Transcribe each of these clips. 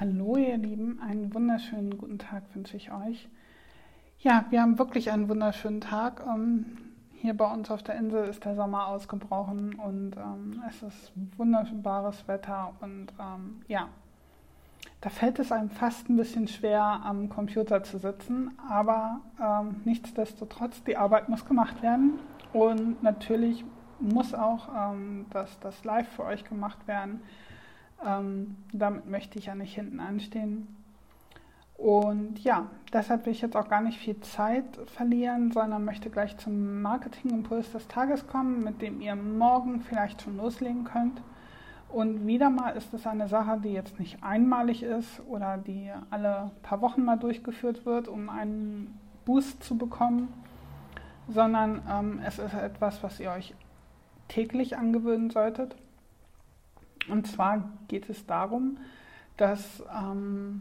Hallo ihr Lieben, einen wunderschönen guten Tag wünsche ich euch. Ja, wir haben wirklich einen wunderschönen Tag. Ähm, hier bei uns auf der Insel ist der Sommer ausgebrochen und ähm, es ist wunderbares Wetter und ähm, ja, da fällt es einem fast ein bisschen schwer, am Computer zu sitzen, aber nichtsdestotrotz, die Arbeit muss gemacht werden und natürlich muss auch das, das Live für euch gemacht werden. Ähm, damit möchte ich ja nicht hinten anstehen. Und ja, deshalb will ich jetzt auch gar nicht viel Zeit verlieren, sondern möchte gleich zum Marketingimpuls des Tages kommen, mit dem ihr morgen vielleicht schon loslegen könnt. Und wieder mal ist es eine Sache, die jetzt nicht einmalig ist oder die alle paar Wochen mal durchgeführt wird, um einen Boost zu bekommen, sondern ähm, es ist etwas, was ihr euch täglich angewöhnen solltet. Und zwar geht es darum, dass, ähm,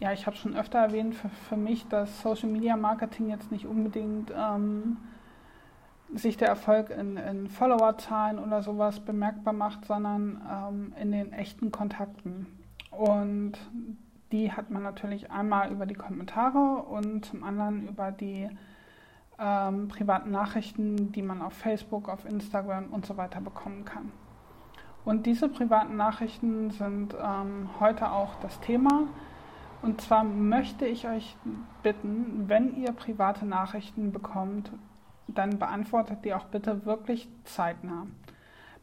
ja, ich habe schon öfter erwähnt, für, für, mich, dass Social Media Marketing jetzt nicht unbedingt ähm, sich der Erfolg in, in Followerzahlen oder sowas bemerkbar macht, sondern ähm, in den echten Kontakten. Und die hat man natürlich einmal über die Kommentare und zum anderen über die ähm, privaten Nachrichten, die man auf Facebook, auf Instagram und so weiter bekommen kann. Und diese privaten Nachrichten sind ähm, heute auch das Thema. Und zwar möchte ich euch bitten, wenn ihr private Nachrichten bekommt, dann beantwortet die auch bitte wirklich zeitnah.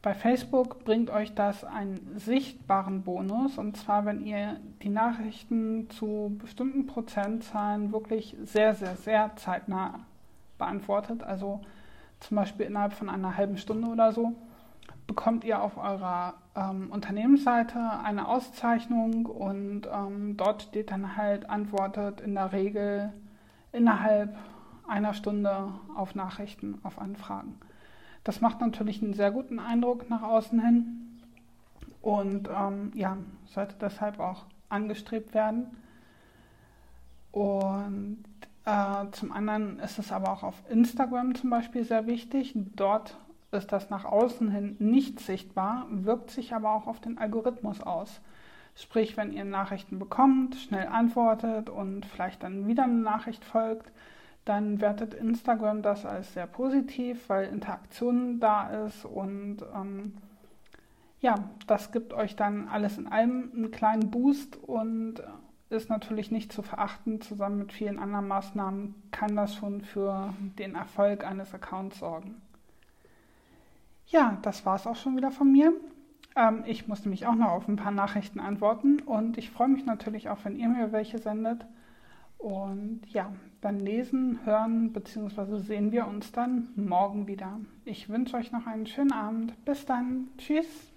Bei Facebook bringt euch das einen sichtbaren Bonus und zwar, wenn ihr die Nachrichten zu bestimmten Prozentzahlen wirklich sehr, sehr, sehr zeitnah beantwortet, also zum Beispiel innerhalb von einer halben Stunde oder so, bekommt ihr auf eurer ähm, Unternehmensseite eine Auszeichnung und ähm, dort steht dann halt, antwortet in der Regel innerhalb einer Stunde auf Nachrichten, auf Anfragen. Das macht natürlich einen sehr guten Eindruck nach außen hin und ähm, ja, sollte deshalb auch angestrebt werden. Und äh, zum anderen ist es aber auch auf Instagram zum Beispiel sehr wichtig. Dort ist das nach außen hin nicht sichtbar, wirkt sich aber auch auf den Algorithmus aus. Sprich, wenn ihr Nachrichten bekommt, schnell antwortet und vielleicht dann wieder eine Nachricht folgt, dann wertet Instagram das als sehr positiv, weil Interaktion da ist und ähm, ja, das gibt euch dann alles in allem einen kleinen Boost und ist natürlich nicht zu verachten. Zusammen mit vielen anderen Maßnahmen kann das schon für den Erfolg eines Accounts sorgen. Ja, das war es auch schon wieder von mir. Ähm, ich muss nämlich auch noch auf ein paar Nachrichten antworten und ich freue mich natürlich auch, wenn ihr mir welche sendet. Und ja, dann lesen, hören bzw. sehen wir uns dann morgen wieder. Ich wünsche euch noch einen schönen Abend. Bis dann. Tschüss.